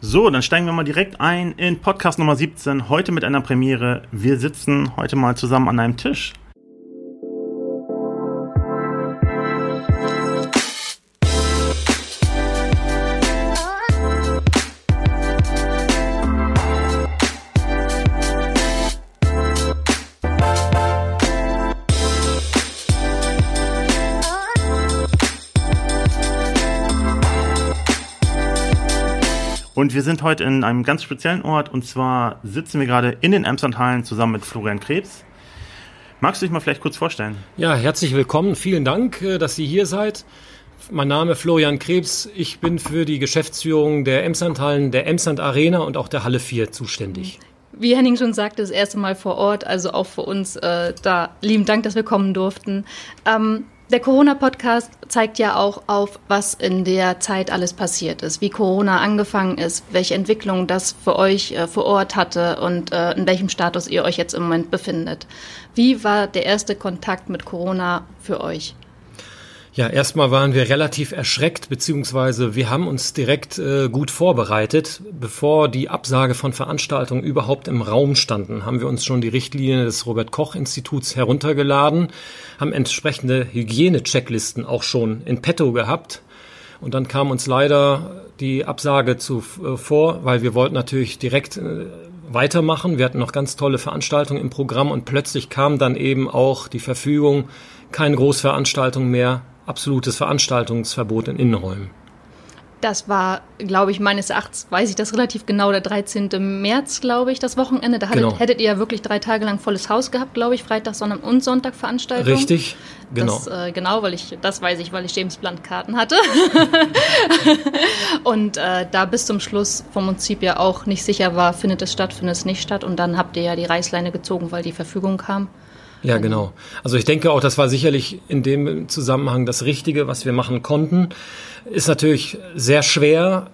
So, dann steigen wir mal direkt ein in Podcast Nummer 17. Heute mit einer Premiere. Wir sitzen heute mal zusammen an einem Tisch. Und wir sind heute in einem ganz speziellen Ort und zwar sitzen wir gerade in den Emslandhallen zusammen mit Florian Krebs. Magst du dich mal vielleicht kurz vorstellen? Ja, herzlich willkommen. Vielen Dank, äh, dass ihr hier seid. Mein Name ist Florian Krebs. Ich bin für die Geschäftsführung der Emslandhallen, der Emsland Arena und auch der Halle 4 zuständig. Wie Henning schon sagte, das erste Mal vor Ort, also auch für uns äh, da lieben Dank, dass wir kommen durften. Ähm, der Corona-Podcast zeigt ja auch auf, was in der Zeit alles passiert ist, wie Corona angefangen ist, welche Entwicklung das für euch äh, vor Ort hatte und äh, in welchem Status ihr euch jetzt im Moment befindet. Wie war der erste Kontakt mit Corona für euch? Ja, erstmal waren wir relativ erschreckt, beziehungsweise wir haben uns direkt äh, gut vorbereitet. Bevor die Absage von Veranstaltungen überhaupt im Raum standen, haben wir uns schon die Richtlinien des Robert Koch Instituts heruntergeladen, haben entsprechende Hygiene-Checklisten auch schon in petto gehabt. Und dann kam uns leider die Absage zuvor, äh, weil wir wollten natürlich direkt äh, weitermachen. Wir hatten noch ganz tolle Veranstaltungen im Programm und plötzlich kam dann eben auch die Verfügung, keine Großveranstaltung mehr absolutes Veranstaltungsverbot in Innenräumen. Das war, glaube ich, meines Erachtens, weiß ich das relativ genau, der 13. März, glaube ich, das Wochenende. Da hattet, genau. hättet ihr ja wirklich drei Tage lang volles Haus gehabt, glaube ich, Freitag, Sonntag und Sonntag Veranstaltung. Richtig, genau. Das, äh, genau, weil ich, das weiß ich, weil ich James Blunt Karten hatte. und äh, da bis zum Schluss vom Prinzip ja auch nicht sicher war, findet es statt, findet es nicht statt. Und dann habt ihr ja die Reißleine gezogen, weil die Verfügung kam. Ja, genau. Also ich denke auch, das war sicherlich in dem Zusammenhang das Richtige, was wir machen konnten. Ist natürlich sehr schwer.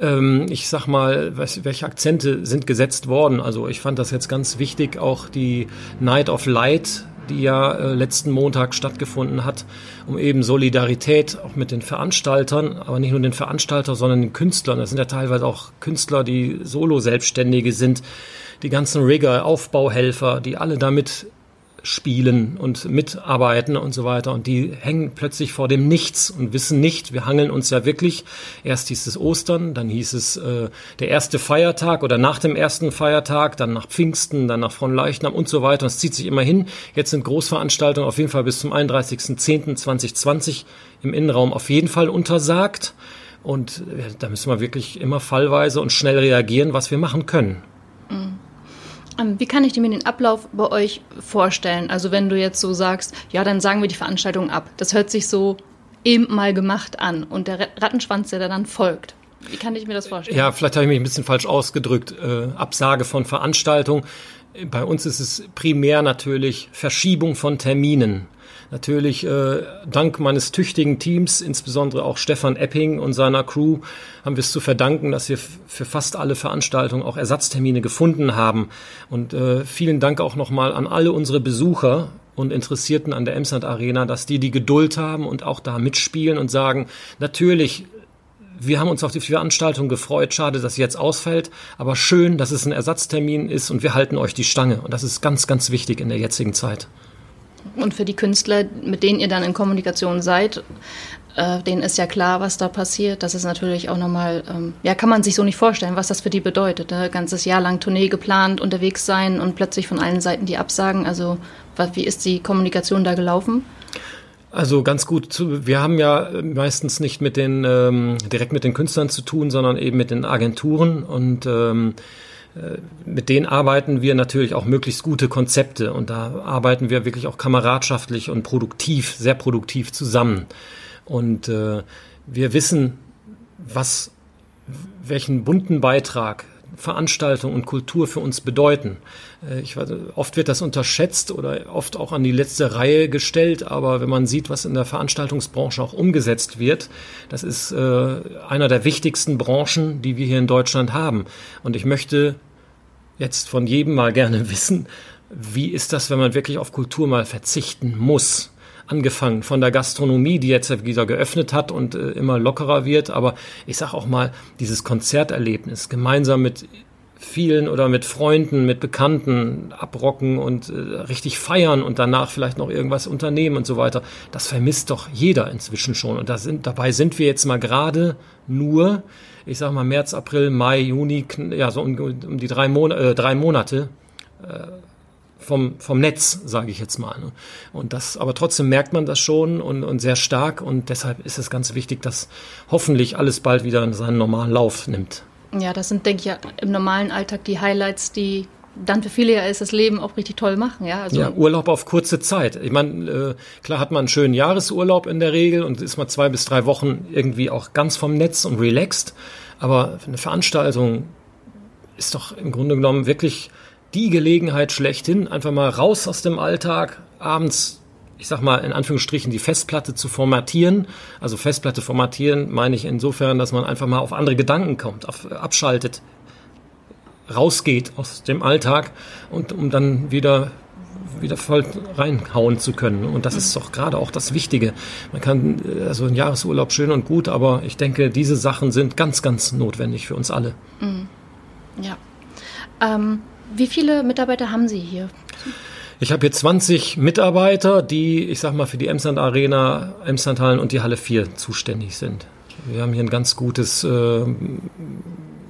Ähm, ich sag mal, welche Akzente sind gesetzt worden? Also ich fand das jetzt ganz wichtig, auch die Night of Light, die ja äh, letzten Montag stattgefunden hat, um eben Solidarität auch mit den Veranstaltern, aber nicht nur den Veranstaltern, sondern den Künstlern. Das sind ja teilweise auch Künstler, die Solo-Selbstständige sind, die ganzen Rigger, Aufbauhelfer, die alle damit spielen und mitarbeiten und so weiter. Und die hängen plötzlich vor dem Nichts und wissen nicht, wir hangeln uns ja wirklich. Erst hieß es Ostern, dann hieß es äh, der erste Feiertag oder nach dem ersten Feiertag, dann nach Pfingsten, dann nach Fronleichnam und so weiter. Und es zieht sich immer hin. Jetzt sind Großveranstaltungen auf jeden Fall bis zum 31.10.2020 im Innenraum auf jeden Fall untersagt. Und äh, da müssen wir wirklich immer fallweise und schnell reagieren, was wir machen können. Ähm, wie kann ich mir den Ablauf bei euch vorstellen? Also wenn du jetzt so sagst, ja, dann sagen wir die Veranstaltung ab. Das hört sich so eben mal gemacht an und der Rattenschwanz, der da dann folgt. Wie kann ich mir das vorstellen? Ja, vielleicht habe ich mich ein bisschen falsch ausgedrückt. Äh, Absage von Veranstaltung. Bei uns ist es primär natürlich Verschiebung von Terminen natürlich äh, dank meines tüchtigen Teams, insbesondere auch Stefan Epping und seiner Crew, haben wir es zu verdanken, dass wir für fast alle Veranstaltungen auch Ersatztermine gefunden haben. Und äh, vielen Dank auch nochmal an alle unsere Besucher und Interessierten an der Emsland Arena, dass die die Geduld haben und auch da mitspielen und sagen, natürlich wir haben uns auf die Veranstaltung gefreut. Schade, dass sie jetzt ausfällt. Aber schön, dass es ein Ersatztermin ist und wir halten euch die Stange. Und das ist ganz, ganz wichtig in der jetzigen Zeit. Und für die Künstler, mit denen ihr dann in Kommunikation seid, äh, denen ist ja klar, was da passiert. Das ist natürlich auch nochmal, ähm, ja, kann man sich so nicht vorstellen, was das für die bedeutet. Ne? Ganzes Jahr lang Tournee geplant, unterwegs sein und plötzlich von allen Seiten die Absagen. Also, was, wie ist die Kommunikation da gelaufen? Also ganz gut. Wir haben ja meistens nicht mit den ähm, direkt mit den Künstlern zu tun, sondern eben mit den Agenturen und ähm, äh, mit denen arbeiten wir natürlich auch möglichst gute Konzepte und da arbeiten wir wirklich auch kameradschaftlich und produktiv, sehr produktiv zusammen. Und äh, wir wissen, was, welchen bunten Beitrag Veranstaltung und Kultur für uns bedeuten. Äh, ich weiß, oft wird das unterschätzt oder oft auch an die letzte Reihe gestellt, aber wenn man sieht, was in der Veranstaltungsbranche auch umgesetzt wird, das ist äh, einer der wichtigsten Branchen, die wir hier in Deutschland haben. Und ich möchte jetzt von jedem mal gerne wissen, wie ist das, wenn man wirklich auf Kultur mal verzichten muss? Angefangen von der Gastronomie, die jetzt wieder geöffnet hat und äh, immer lockerer wird. Aber ich sage auch mal, dieses Konzerterlebnis gemeinsam mit vielen oder mit Freunden, mit Bekannten abrocken und äh, richtig feiern und danach vielleicht noch irgendwas unternehmen und so weiter. Das vermisst doch jeder inzwischen schon. Und da sind, dabei sind wir jetzt mal gerade nur, ich sag mal März, April, Mai, Juni, ja so um, um die drei, Mon äh, drei Monate äh, vom, vom Netz, sage ich jetzt mal. Ne? Und das, aber trotzdem merkt man das schon und, und sehr stark und deshalb ist es ganz wichtig, dass hoffentlich alles bald wieder seinen normalen Lauf nimmt. Ja, das sind, denke ich, ja, im normalen Alltag die Highlights, die dann für viele ja ist das Leben auch richtig toll machen, ja. Also ja, Urlaub auf kurze Zeit. Ich meine, äh, klar hat man einen schönen Jahresurlaub in der Regel und ist mal zwei bis drei Wochen irgendwie auch ganz vom Netz und relaxed. Aber eine Veranstaltung ist doch im Grunde genommen wirklich die Gelegenheit schlechthin, einfach mal raus aus dem Alltag, abends ich sag mal, in Anführungsstrichen die Festplatte zu formatieren. Also Festplatte formatieren meine ich insofern, dass man einfach mal auf andere Gedanken kommt, auf, abschaltet, rausgeht aus dem Alltag und um dann wieder wieder voll reinhauen zu können. Und das ist doch gerade auch das Wichtige. Man kann, also ein Jahresurlaub schön und gut, aber ich denke, diese Sachen sind ganz, ganz notwendig für uns alle. Mhm. Ja. Ähm, wie viele Mitarbeiter haben Sie hier? Ich habe hier 20 Mitarbeiter, die, ich sag mal, für die Emsland Arena, Emsland Hallen und die Halle 4 zuständig sind. Wir haben hier ein ganz gutes äh,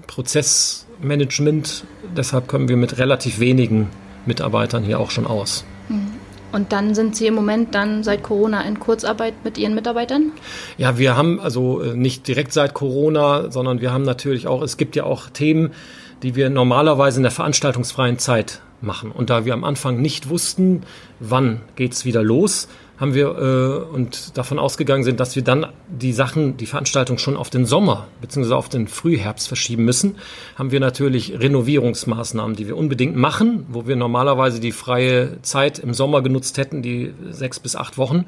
Prozessmanagement, deshalb kommen wir mit relativ wenigen Mitarbeitern hier auch schon aus. Mhm. Und dann sind Sie im Moment dann seit Corona in Kurzarbeit mit Ihren Mitarbeitern? Ja, wir haben also äh, nicht direkt seit Corona, sondern wir haben natürlich auch, es gibt ja auch Themen, die wir normalerweise in der veranstaltungsfreien Zeit machen. Und da wir am Anfang nicht wussten, wann geht's wieder los, haben wir äh, und davon ausgegangen sind, dass wir dann die Sachen, die Veranstaltung schon auf den Sommer bzw. auf den Frühherbst verschieben müssen, haben wir natürlich Renovierungsmaßnahmen, die wir unbedingt machen, wo wir normalerweise die freie Zeit im Sommer genutzt hätten, die sechs bis acht Wochen,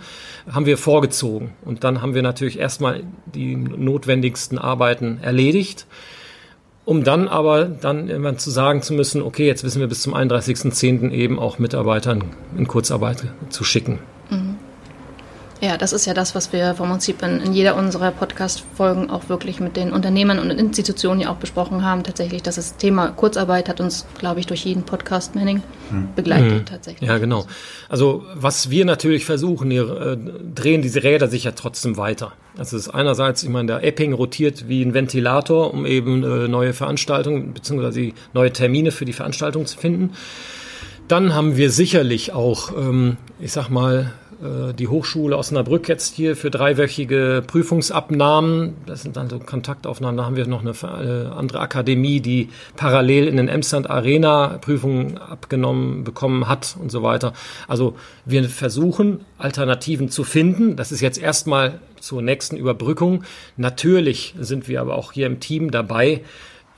haben wir vorgezogen. Und dann haben wir natürlich erstmal die notwendigsten Arbeiten erledigt um dann aber dann irgendwann zu sagen zu müssen, okay, jetzt wissen wir bis zum 31.10. eben auch Mitarbeitern in Kurzarbeit zu schicken. Ja, das ist ja das, was wir vom Prinzip in, in jeder unserer Podcast-Folgen auch wirklich mit den Unternehmern und Institutionen ja auch besprochen haben. Tatsächlich, das ist Thema Kurzarbeit hat uns, glaube ich, durch jeden Podcast Manning hm. begleitet mhm. tatsächlich. Ja, genau. Also was wir natürlich versuchen, hier äh, drehen diese Räder sich ja trotzdem weiter. Also es ist einerseits, ich meine, der Epping rotiert wie ein Ventilator, um eben äh, neue Veranstaltungen bzw. neue Termine für die Veranstaltung zu finden. Dann haben wir sicherlich auch, ähm, ich sag mal, die Hochschule Osnabrück jetzt hier für dreiwöchige Prüfungsabnahmen. Das sind dann so Kontaktaufnahmen. Da haben wir noch eine äh, andere Akademie, die parallel in den Emsland Arena Prüfungen abgenommen bekommen hat und so weiter. Also wir versuchen Alternativen zu finden. Das ist jetzt erstmal zur nächsten Überbrückung. Natürlich sind wir aber auch hier im Team dabei,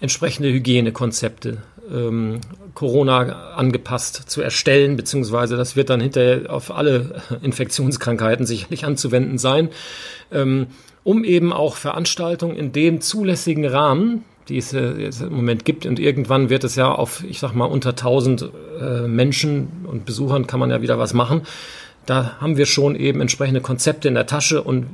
entsprechende Hygienekonzepte ähm, Corona angepasst zu erstellen, beziehungsweise das wird dann hinterher auf alle Infektionskrankheiten sicherlich anzuwenden sein, ähm, um eben auch Veranstaltungen in dem zulässigen Rahmen, die es äh, im Moment gibt und irgendwann wird es ja auf, ich sag mal, unter 1000 äh, Menschen und Besuchern kann man ja wieder was machen. Da haben wir schon eben entsprechende Konzepte in der Tasche und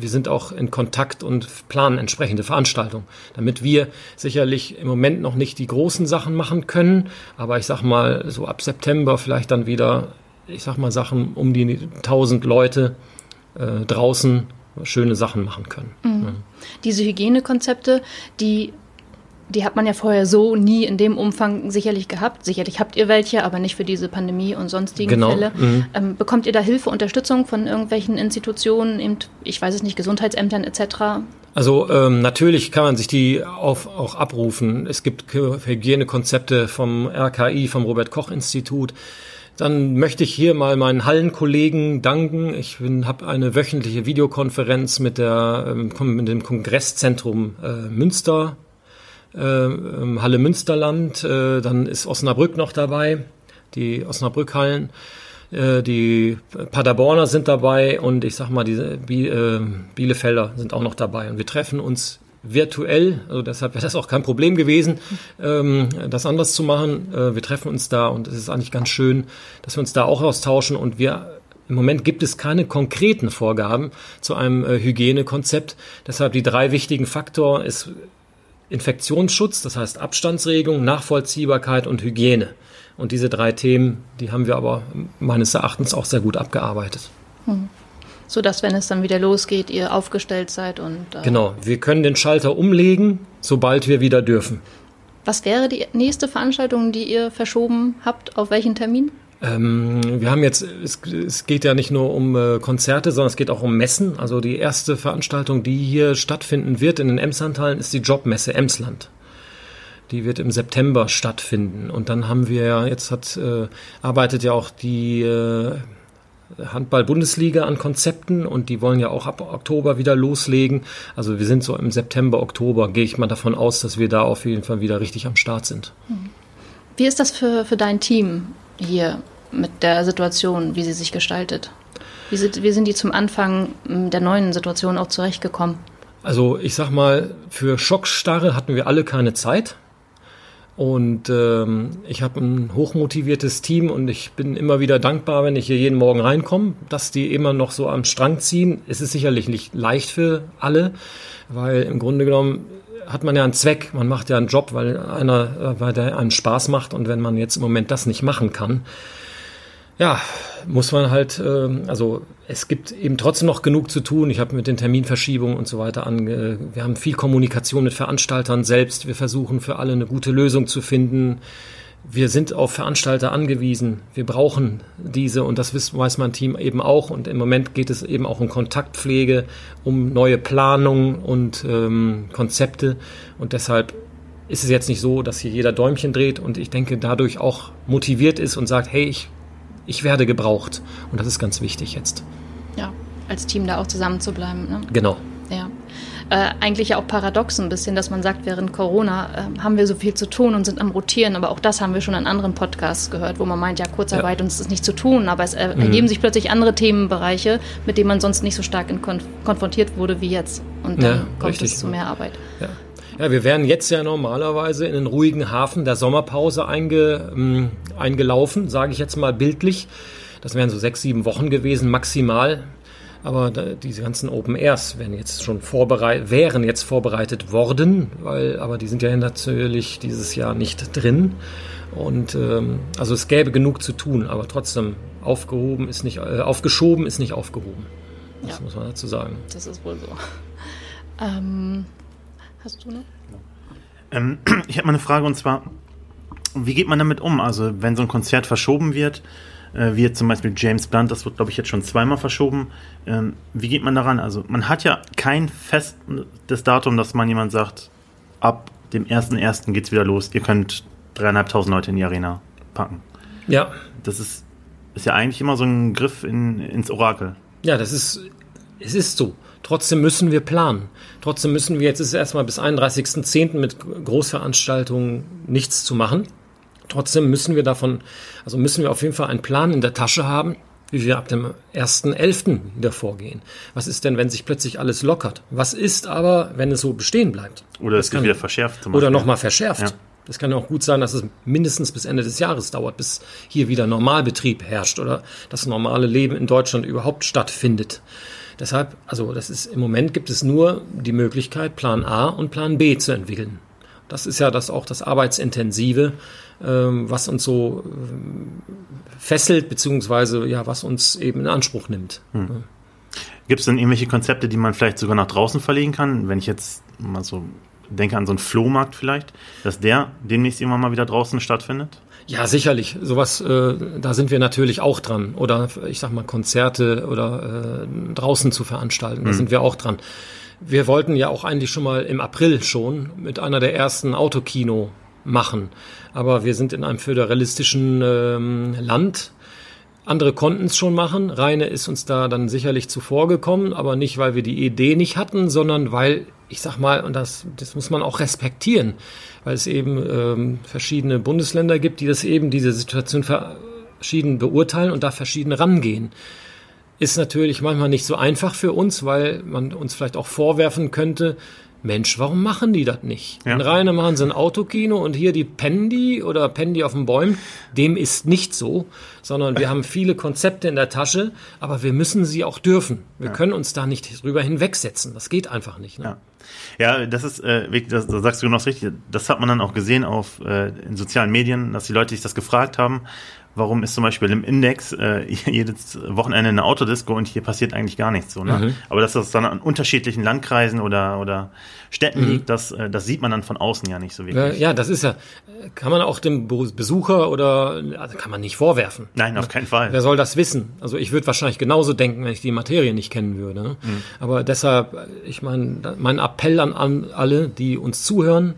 wir sind auch in Kontakt und planen entsprechende Veranstaltungen, damit wir sicherlich im Moment noch nicht die großen Sachen machen können, aber ich sag mal so ab September vielleicht dann wieder, ich sag mal Sachen um die 1000 Leute äh, draußen schöne Sachen machen können. Mhm. Ja. Diese Hygienekonzepte, die die hat man ja vorher so nie in dem Umfang sicherlich gehabt. Sicherlich habt ihr welche, aber nicht für diese Pandemie und sonstigen genau. Fälle. Mhm. Ähm, bekommt ihr da Hilfe, Unterstützung von irgendwelchen Institutionen, eben, ich weiß es nicht, Gesundheitsämtern etc.? Also ähm, natürlich kann man sich die auf, auch abrufen. Es gibt Hygienekonzepte vom RKI, vom Robert Koch Institut. Dann möchte ich hier mal meinen Hallenkollegen danken. Ich habe eine wöchentliche Videokonferenz mit, der, ähm, mit dem Kongresszentrum äh, Münster Halle Münsterland, äh, dann ist Osnabrück noch dabei, die Osnabrück-Hallen. Äh, die Paderborner sind dabei und ich sag mal, diese Bielefelder sind auch noch dabei. Und wir treffen uns virtuell, also deshalb wäre das auch kein Problem gewesen, ähm, das anders zu machen. wir treffen uns da und es ist eigentlich ganz schön, dass wir uns da auch austauschen und wir Im Moment gibt es keine konkreten Vorgaben zu einem äh, Hygienekonzept. Deshalb die drei wichtigen Faktoren ist Infektionsschutz, das heißt Abstandsregelung, Nachvollziehbarkeit und Hygiene. Und diese drei Themen, die haben wir aber meines Erachtens auch sehr gut abgearbeitet. Hm. So dass, wenn es dann wieder losgeht, ihr aufgestellt seid und. Äh genau, wir können den Schalter umlegen, sobald wir wieder dürfen. Was wäre die nächste Veranstaltung, die ihr verschoben habt? Auf welchen Termin? Ähm, wir haben jetzt, es, es, geht ja nicht nur um äh, Konzerte, sondern es geht auch um Messen. Also die erste Veranstaltung, die hier stattfinden wird in den Emslandhallen, ist die Jobmesse Emsland. Die wird im September stattfinden. Und dann haben wir ja, jetzt hat, äh, arbeitet ja auch die äh, Handball-Bundesliga an Konzepten und die wollen ja auch ab Oktober wieder loslegen. Also wir sind so im September, Oktober, gehe ich mal davon aus, dass wir da auf jeden Fall wieder richtig am Start sind. Wie ist das für, für dein Team hier mit der Situation, wie sie sich gestaltet? Wie sind, wie sind die zum Anfang der neuen Situation auch zurechtgekommen? Also ich sag mal, für Schockstarre hatten wir alle keine Zeit. Und ähm, ich habe ein hochmotiviertes Team und ich bin immer wieder dankbar, wenn ich hier jeden Morgen reinkomme, dass die immer noch so am Strang ziehen. Es ist sicherlich nicht leicht für alle, weil im Grunde genommen hat man ja einen Zweck, man macht ja einen Job, weil einer, weil der einen Spaß macht und wenn man jetzt im Moment das nicht machen kann, ja, muss man halt, äh, also es gibt eben trotzdem noch genug zu tun. Ich habe mit den Terminverschiebungen und so weiter ange, wir haben viel Kommunikation mit Veranstaltern selbst. Wir versuchen für alle eine gute Lösung zu finden. Wir sind auf Veranstalter angewiesen. Wir brauchen diese und das weiß mein Team eben auch. Und im Moment geht es eben auch um Kontaktpflege, um neue Planungen und ähm, Konzepte. Und deshalb ist es jetzt nicht so, dass hier jeder Däumchen dreht und ich denke dadurch auch motiviert ist und sagt, hey, ich ich werde gebraucht. Und das ist ganz wichtig jetzt. Ja, als Team da auch zusammen zu bleiben. Ne? Genau. Äh, eigentlich ja auch paradox ein bisschen, dass man sagt, während Corona äh, haben wir so viel zu tun und sind am Rotieren, aber auch das haben wir schon in anderen Podcasts gehört, wo man meint, ja, Kurzarbeit ja. und es ist nicht zu tun, aber es äh, mhm. ergeben sich plötzlich andere Themenbereiche, mit denen man sonst nicht so stark konf konfrontiert wurde wie jetzt. Und dann ja, kommt richtig. es zu mehr Arbeit. Ja. Ja, wir wären jetzt ja normalerweise in den ruhigen Hafen der Sommerpause einge, ähm, eingelaufen, sage ich jetzt mal bildlich. Das wären so sechs, sieben Wochen gewesen, maximal. Aber da, diese ganzen Open Airs wären jetzt schon vorbereitet, wären jetzt vorbereitet worden, weil, aber die sind ja natürlich dieses Jahr nicht drin. Und ähm, also es gäbe genug zu tun, aber trotzdem aufgehoben ist nicht, äh, aufgeschoben ist nicht aufgehoben. Das ja. muss man dazu sagen. Das ist wohl so. Ähm, Hast du noch? Ähm, ich habe mal eine Frage und zwar, wie geht man damit um? Also, wenn so ein Konzert verschoben wird, äh, wie jetzt zum Beispiel James Blunt, das wird, glaube ich, jetzt schon zweimal verschoben. Ähm, wie geht man daran? Also, man hat ja kein festes Datum, dass man jemand sagt, ab dem 1.1. geht es wieder los, ihr könnt dreieinhalbtausend Leute in die Arena packen. Ja. Das ist, ist ja eigentlich immer so ein Griff in, ins Orakel. Ja, das ist, es ist so. Trotzdem müssen wir planen. Trotzdem müssen wir, jetzt ist es erstmal bis 31.10. mit Großveranstaltungen nichts zu machen. Trotzdem müssen wir davon, also müssen wir auf jeden Fall einen Plan in der Tasche haben, wie wir ab dem 1.11. wieder vorgehen. Was ist denn, wenn sich plötzlich alles lockert? Was ist aber, wenn es so bestehen bleibt? Oder es wird wieder verschärft. Zum oder nochmal verschärft. Ja. Es kann ja auch gut sein, dass es mindestens bis Ende des Jahres dauert, bis hier wieder Normalbetrieb herrscht oder das normale Leben in Deutschland überhaupt stattfindet. Deshalb, also das ist im Moment gibt es nur die Möglichkeit, Plan A und Plan B zu entwickeln. Das ist ja das auch das Arbeitsintensive, was uns so ähm, fesselt, beziehungsweise ja, was uns eben in Anspruch nimmt. Hm. Gibt es denn irgendwelche Konzepte, die man vielleicht sogar nach draußen verlegen kann? Wenn ich jetzt mal so denke an so einen Flohmarkt vielleicht, dass der demnächst irgendwann mal wieder draußen stattfindet? Ja, sicherlich. Sowas, äh, da sind wir natürlich auch dran. Oder ich sag mal, Konzerte oder äh, draußen zu veranstalten, da mhm. sind wir auch dran. Wir wollten ja auch eigentlich schon mal im April schon mit einer der ersten Autokino machen. Aber wir sind in einem föderalistischen ähm, Land. Andere konnten es schon machen. Reine ist uns da dann sicherlich zuvor gekommen, aber nicht, weil wir die Idee nicht hatten, sondern weil, ich sag mal, und das, das muss man auch respektieren, weil es eben ähm, verschiedene Bundesländer gibt, die das eben diese Situation verschieden beurteilen und da verschieden rangehen. Ist natürlich manchmal nicht so einfach für uns, weil man uns vielleicht auch vorwerfen könnte, Mensch, warum machen die das nicht? Ja. In Rheine machen sie ein Autokino und hier die Pendi oder Pendi auf den Bäumen. Dem ist nicht so, sondern wir haben viele Konzepte in der Tasche, aber wir müssen sie auch dürfen. Wir können uns da nicht drüber hinwegsetzen. Das geht einfach nicht. Ne? Ja. Ja, das ist, äh, das sagst du genau das Richtige. Das hat man dann auch gesehen auf äh, in sozialen Medien, dass die Leute sich das gefragt haben. Warum ist zum Beispiel im Index äh, jedes Wochenende eine Autodisco und hier passiert eigentlich gar nichts so, ne? Aber dass das dann an unterschiedlichen Landkreisen oder, oder Städten liegt, das, äh, das sieht man dann von außen ja nicht so wirklich. ja, das ist ja, kann man auch dem Be- Besucher oder, also kann man nicht vorwerfen. Nein, auf keinen Fall. Wer soll das wissen? Also ich würde wahrscheinlich genauso denken, wenn ich die Materie nicht kennen würde. Ne? Aber deshalb, ich meine, mein Appell an alle, die uns zuhören,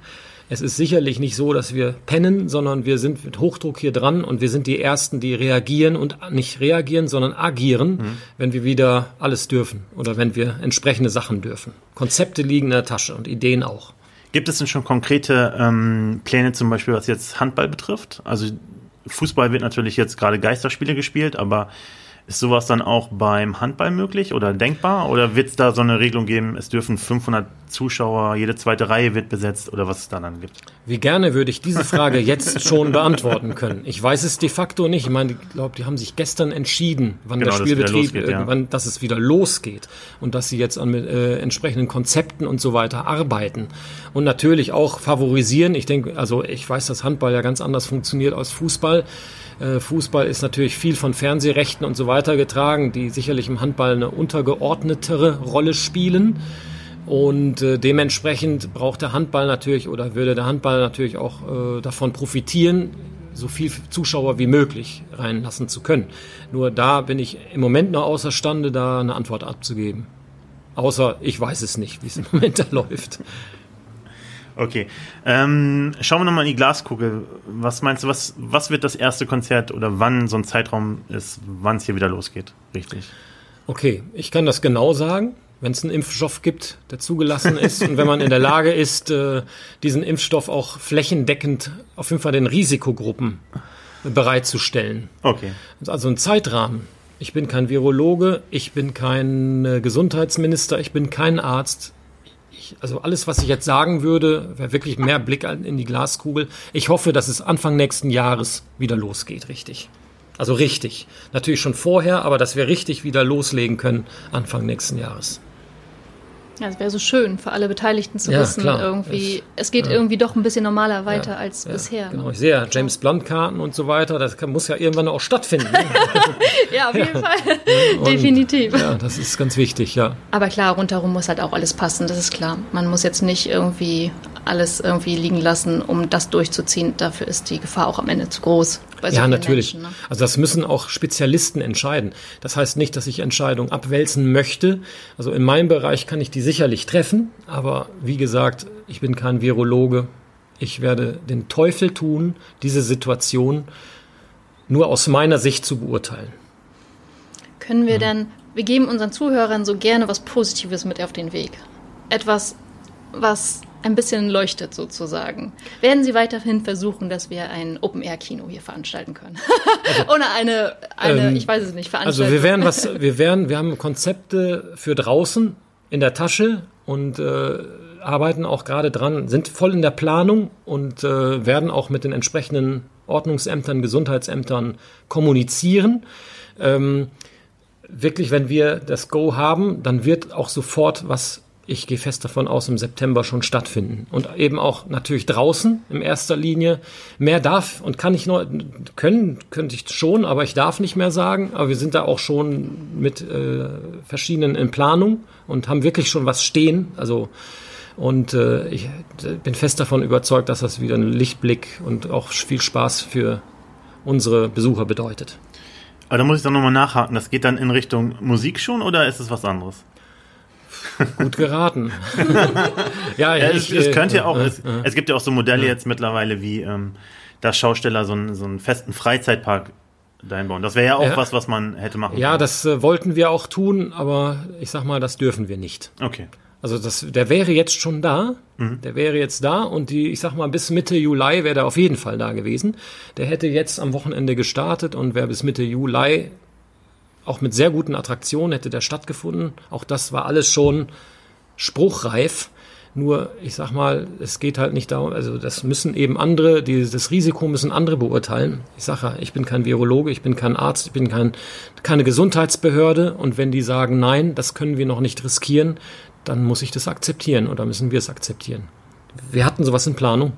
es ist sicherlich nicht so, dass wir pennen, sondern wir sind mit Hochdruck hier dran und wir sind die Ersten, die reagieren und nicht reagieren, sondern agieren, wenn wir wieder alles dürfen oder wenn wir entsprechende Sachen dürfen. Konzepte liegen in der Tasche und Ideen auch. Gibt es denn schon konkrete ähm, Pläne, zum Beispiel was jetzt Handball betrifft? Also Fußball wird natürlich jetzt gerade Geisterspiele gespielt, aber ist sowas dann auch beim Handball möglich oder denkbar? Oder wird es da so eine Regelung geben, es dürfen 500 Zuschauer, jede zweite Reihe wird besetzt oder was es da dann gibt? Wie gerne würde ich diese Frage jetzt schon beantworten können. Ich weiß es de facto nicht. Ich meine, ich glaube, die haben sich gestern entschieden, wann Genau, der Spielbetrieb losgeht, ja. irgendwann, dass es wieder losgeht und dass sie jetzt an äh, entsprechenden Konzepten und so weiter arbeiten und natürlich auch favorisieren. Ich denke, also ich weiß, dass Handball ja ganz anders funktioniert als Fußball. Äh, Fußball ist natürlich viel von Fernsehrechten und so weiter getragen, die sicherlich im Handball eine untergeordnetere Rolle spielen. Und äh, dementsprechend braucht der Handball natürlich oder würde der Handball natürlich auch äh, davon profitieren, so viel Zuschauer wie möglich reinlassen zu können. Nur da bin ich im Moment noch außerstande, da eine Antwort abzugeben. Außer ich weiß es nicht, wie es im Moment da läuft. Okay. Ähm, schauen wir nochmal in die Glaskugel. Was meinst du, was, was wird das erste Konzert oder wann so ein Zeitraum ist, wann es hier wieder losgeht? Richtig. Okay, ich kann das genau sagen. Wenn es einen Impfstoff gibt, der zugelassen ist und wenn man in der Lage ist, äh, diesen Impfstoff auch flächendeckend auf jeden Fall den Risikogruppen bereitzustellen. Okay. Also ein Zeitrahmen. Ich bin kein Virologe, ich bin kein äh, Gesundheitsminister, ich bin kein Arzt. Ich, also alles, was ich jetzt sagen würde, wäre wirklich mehr Blick in die Glaskugel. Ich hoffe, dass es Anfang nächsten Jahres wieder losgeht, richtig. Also richtig. Natürlich schon vorher, aber dass wir richtig wieder loslegen können Anfang nächsten Jahres. Ja, es wäre so schön für alle Beteiligten zu Ja, wissen, klar. irgendwie, Es- es geht irgendwie doch ein bisschen normaler weiter als Ja, bisher. Genau, ne? ich sehe ja James Blunt-Karten und so weiter, das kann, muss ja irgendwann auch stattfinden. Ja, auf jeden Fall. Definitiv. ja, das ist ganz wichtig, ja. Aber klar, rundherum muss halt auch alles passen, das ist klar. Man muss jetzt nicht irgendwie alles irgendwie liegen lassen, um das durchzuziehen. Dafür ist die Gefahr auch am Ende zu groß. so Ja, natürlich. Menschen, ne? Also das müssen auch Spezialisten entscheiden. Das heißt nicht, dass ich Entscheidungen abwälzen möchte. Also in meinem Bereich kann ich die sicherlich treffen, aber wie gesagt, ich bin kein Virologe. Ich werde den Teufel tun, diese Situation nur aus meiner Sicht zu beurteilen. Können wir dann, wir geben unseren Zuhörern so gerne was Positives mit auf den Weg. Etwas, was ein bisschen leuchtet sozusagen. Werden Sie weiterhin versuchen, dass wir ein Open-Air-Kino hier veranstalten können? Ohne eine, eine Ähm, ich weiß es nicht, Also Veranstaltung. wir werden was, wir werden, wir haben Konzepte für draußen in der Tasche und äh, arbeiten auch gerade dran, sind voll in der Planung und äh, werden auch mit den entsprechenden Ordnungsämtern, Gesundheitsämtern kommunizieren. Ähm, wirklich, wenn wir das Go haben, dann wird auch sofort was, ich gehe fest davon aus, im September schon stattfinden. Und eben auch natürlich draußen in erster Linie. Mehr darf und kann ich nur, können, könnte ich schon, aber ich darf nicht mehr sagen. Aber wir sind da auch schon mit äh, verschiedenen in Planung und haben wirklich schon was stehen. Also und äh, ich bin fest davon überzeugt, dass das wieder einen Lichtblick und auch viel Spaß für unsere Besucher bedeutet. Aber da muss ich dann nochmal nachhaken. Das geht dann in Richtung Musik schon oder ist es was anderes? Gut geraten. ja, Ja, es, ich, es äh, könnte ja auch, äh, es, äh, es gibt ja auch so Modelle jetzt mittlerweile wie, ähm, dass Schausteller so einen, so einen festen Freizeitpark dahin bauen. Das wäre ja auch Ja. was, was man hätte machen Ja, können. das äh, wollten wir auch tun, aber ich sag mal, das dürfen wir nicht. Okay. Also das, der wäre jetzt schon da, der wäre jetzt da und die, ich sag mal, bis Mitte Juli wäre der auf jeden Fall da gewesen. Der hätte jetzt am Wochenende gestartet und wäre bis Mitte Juli auch mit sehr guten Attraktionen hätte der stattgefunden. Auch das war alles schon spruchreif. Nur, ich sag mal, es geht halt nicht darum, also das müssen eben andere, die, das Risiko müssen andere beurteilen. Ich sage ja, ich bin kein Virologe, ich bin kein Arzt, ich bin kein, keine Gesundheitsbehörde und wenn die sagen, nein, das können wir noch nicht riskieren, dann muss ich das akzeptieren oder müssen wir es akzeptieren. Wir hatten sowas in Planung.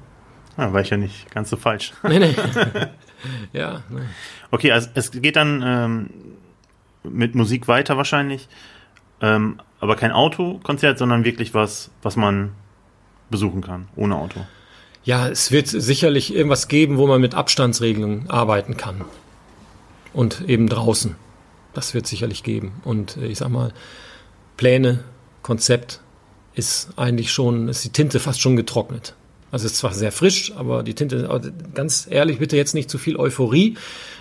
Ja, war ich ja nicht ganz so falsch. Nee, nee. ja. Nee. Okay, also es geht dann ähm, mit Musik weiter wahrscheinlich. Ähm, aber kein Autokonzert, sondern wirklich was, was man besuchen kann, ohne Auto. Ja, es wird sicherlich irgendwas geben, wo man mit Abstandsregelungen arbeiten kann. Und eben draußen. Das wird sicherlich geben. Und äh, ich sag mal, Pläne, Konzept ist eigentlich schon, ist die Tinte fast schon getrocknet. Also es ist zwar sehr frisch, aber die Tinte, ganz ehrlich, bitte jetzt nicht zu viel Euphorie.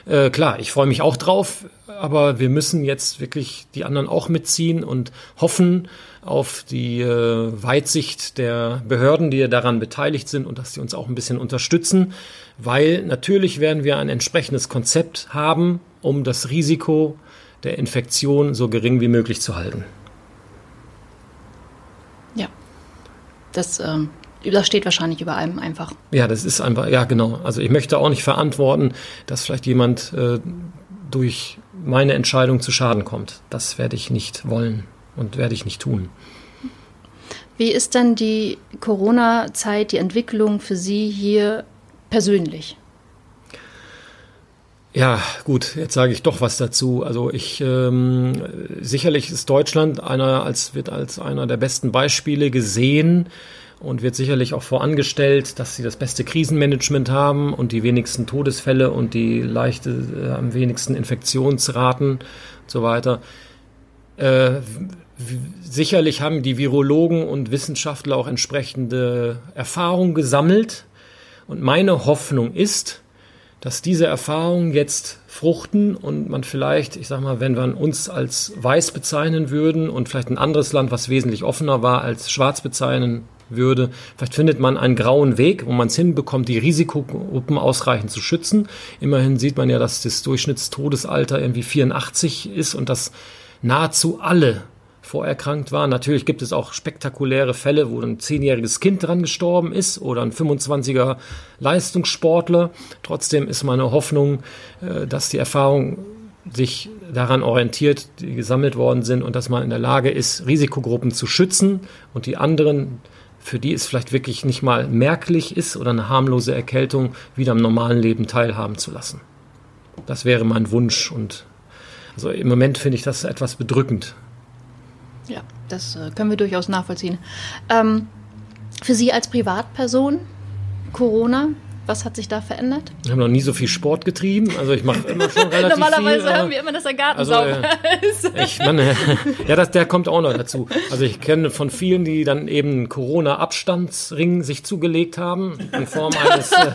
Äh, klar, ich freue mich auch drauf, aber wir müssen jetzt wirklich die anderen auch mitziehen und hoffen auf die äh, Weitsicht der Behörden, die daran beteiligt sind und dass sie uns auch ein bisschen unterstützen, weil natürlich werden wir ein entsprechendes Konzept haben, um das Risiko der Infektion so gering wie möglich zu halten. Ja, das ähm, das steht wahrscheinlich über allem einfach. Ja, das ist einfach, ja genau. Also ich möchte auch nicht verantworten, dass vielleicht jemand äh, durch meine Entscheidung zu Schaden kommt. Das werde ich nicht wollen und werde ich nicht tun. Wie ist denn die Corona-Zeit, die Entwicklung für Sie hier persönlich? Ja, gut, jetzt sage ich doch was dazu. Also ich ähm, sicherlich ist Deutschland einer als wird als einer der besten Beispiele gesehen und wird sicherlich auch vorangestellt, dass sie das beste Krisenmanagement haben und die wenigsten Todesfälle und die leichte, äh, am wenigsten Infektionsraten und so weiter. Äh, sicherlich haben die Virologen und Wissenschaftler auch entsprechende Erfahrungen gesammelt. Und meine Hoffnung ist, dass diese Erfahrungen jetzt fruchten und man vielleicht, ich sag mal, wenn wir uns als weiß bezeichnen würden und vielleicht ein anderes Land, was wesentlich offener war, als schwarz bezeichnen würde. Vielleicht findet man einen grauen Weg, wo man es hinbekommt, die Risikogruppen ausreichend zu schützen. Immerhin sieht man ja, dass das Durchschnittstodesalter irgendwie 84 ist und dass nahezu alle vorerkrankt waren. Natürlich gibt es auch spektakuläre Fälle, wo ein zehnjähriges Kind dran gestorben ist oder ein 25er Leistungssportler. Trotzdem ist meine Hoffnung, äh, dass die Erfahrung sich daran orientiert, die gesammelt worden sind und dass man in der Lage ist, Risikogruppen zu schützen und die anderen für die es vielleicht wirklich nicht mal merklich ist oder eine harmlose Erkältung wieder am normalen Leben teilhaben zu lassen. Das wäre mein Wunsch und also im Moment finde ich das etwas bedrückend. Ja, das äh, können wir durchaus nachvollziehen. Ähm, für Sie als Privatperson, Corona, was hat sich da verändert? Ich habe noch nie so viel Sport getrieben. Also ich mache immer schon relativ Normalerweise viel. hören wir immer, dass der Garten also, sauber ist. Ich meine, ja, das, der kommt auch noch dazu. Also ich kenne von vielen, die dann eben Corona-Abstandsring sich zugelegt haben in Form eines äh,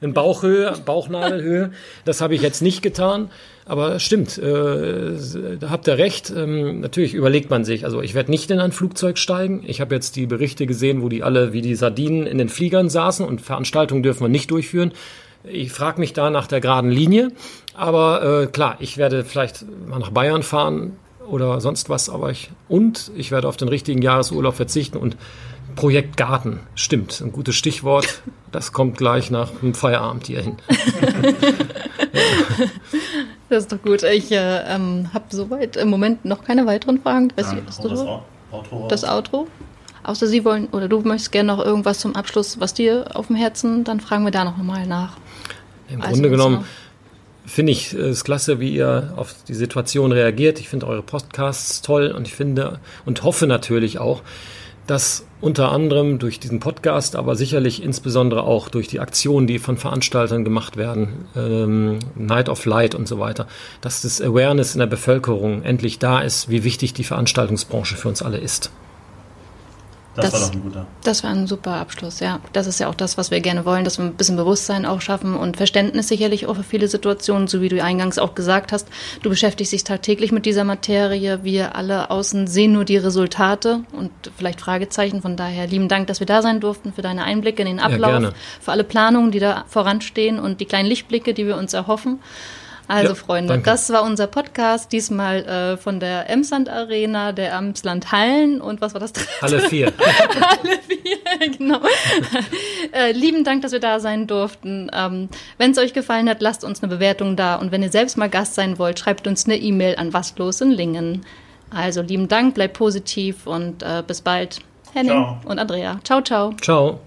in Bauchhöhe, Bauchnadelhöhe. Das habe ich jetzt nicht getan. Aber stimmt, äh, da habt ihr recht. Ähm, natürlich überlegt man sich, also ich werde nicht in ein Flugzeug steigen. Ich habe jetzt die Berichte gesehen, wo die alle wie die Sardinen in den Fliegern saßen und Veranstaltungen dürfen wir nicht durchführen. Ich frage mich da nach der geraden Linie. Aber äh, klar, ich werde vielleicht mal nach Bayern fahren oder sonst was, aber ich und ich werde auf den richtigen Jahresurlaub verzichten und Projekt Garten, stimmt, ein gutes Stichwort. Das kommt gleich nach dem Feierabend hier hin. Das ist doch gut. Ich äh, ähm, habe soweit im Moment noch keine weiteren Fragen. Weiß ich, hast du das, Outro das Outro? Außer Sie wollen oder du möchtest gerne noch irgendwas zum Abschluss, was dir auf dem Herzen, dann fragen wir da noch mal nach. Im also Grunde genommen finde ich es klasse, wie ihr auf die Situation reagiert. Ich finde eure Podcasts toll und ich finde und hoffe natürlich auch, dass unter anderem durch diesen Podcast, aber sicherlich insbesondere auch durch die Aktionen, die von Veranstaltern gemacht werden, ähm, Night of Light und so weiter, dass das Awareness in der Bevölkerung endlich da ist, wie wichtig die Veranstaltungsbranche für uns alle ist. Das, das, war doch ein guter. Das war ein super Abschluss, ja. Das ist ja auch das, was wir gerne wollen, dass wir ein bisschen Bewusstsein auch schaffen und Verständnis sicherlich auch für viele Situationen, so wie du eingangs auch gesagt hast. Du beschäftigst dich tagtäglich mit dieser Materie. Wir alle außen sehen nur die Resultate und vielleicht Fragezeichen. Von daher lieben Dank, dass wir da sein durften, für deine Einblicke in den Ablauf, ja, für alle Planungen, die da voranstehen und die kleinen Lichtblicke, die wir uns erhoffen. Also Ja, Freunde, danke. das war unser Podcast, diesmal äh, von der Emsland Arena, der Emsland Hallen und was war das dritte? Alle vier. Alle vier, genau. äh, lieben Dank, dass wir da sein durften. Ähm, wenn es euch gefallen hat, lasst uns eine Bewertung da. Und wenn ihr selbst mal Gast sein wollt, schreibt uns eine E-Mail an waslos in Lingen. Also lieben Dank, bleibt positiv und äh, bis bald. Henning Ciao. und Andrea. Ciao, ciao. Ciao.